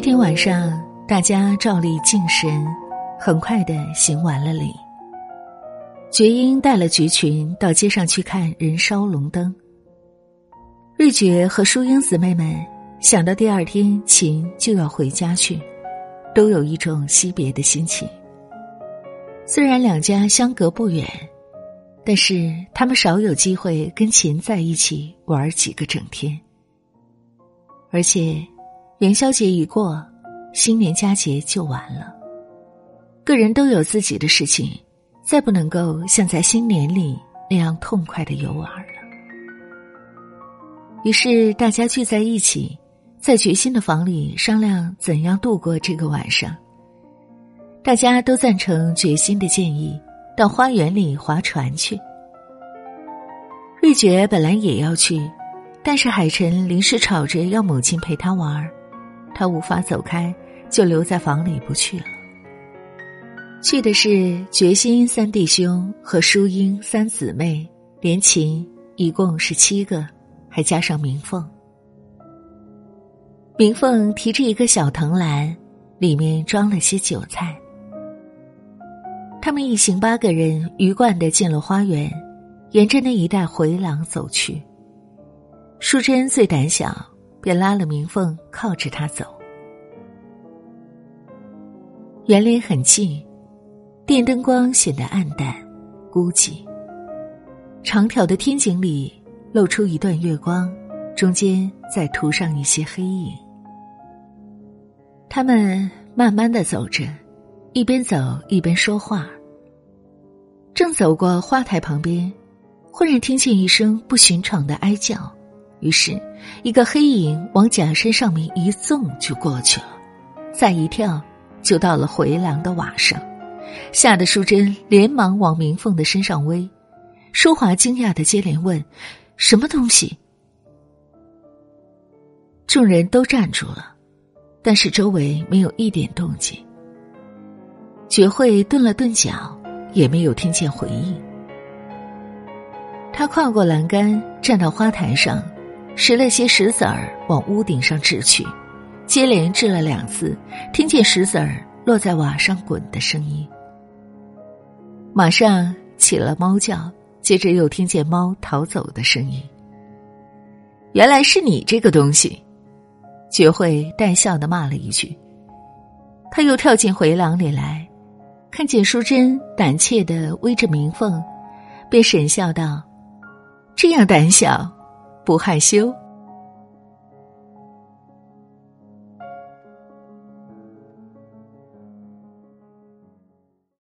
这天晚上，大家照例敬神，很快的行完了礼。觉英带了菊群到街上去看人烧龙灯。瑞觉和淑英姊妹们想到第二天秦就要回家去，都有一种惜别的心情。虽然两家相隔不远，但是他们少有机会跟秦在一起玩几个整天。而且，元宵节一过，新年佳节就完了，个人都有自己的事情。再不能够像在新年里那样痛快的游玩了。于是大家聚在一起，在决心的房里商量怎样度过这个晚上。大家都赞成决心的建议，到花园里划船去。瑞觉本来也要去，但是海晨临时吵着要母亲陪他玩儿他无法走开，就留在房里不去了。去的是决心三弟兄和淑英三姊妹，连琴一共是七个，还加上明凤。明凤提着一个小藤篮，里面装了些酒菜。他们一行八个人鱼贯的进了花园，沿着那一带回廊走去。淑珍最胆小，便拉了明凤靠着他走。园林很近。电灯光显得暗淡、孤寂。长条的天井里露出一段月光，中间再涂上一些黑影。他们慢慢的走着，一边走一边说话。正走过花台旁边，忽然听见一声不寻常的哀叫，于是，一个黑影往假山上面一纵就过去了，再一跳就到了回廊的瓦上。吓得淑珍连忙往明凤的身上偎，淑华惊讶的接连问：“什么东西？”众人都站住了，但是周围没有一点动静。觉慧顿了顿脚，也没有听见回应。他跨过栏杆，站到花台上，拾了些石子儿往屋顶上掷去，接连掷了两次，听见石子儿落在瓦上滚的声音。马上起了猫叫，接着又听见猫逃走的声音。原来是你这个东西，觉慧带笑的骂了一句。他又跳进回廊里来，看见淑珍胆怯的偎着明凤，便沈笑道：“这样胆小，不害羞。”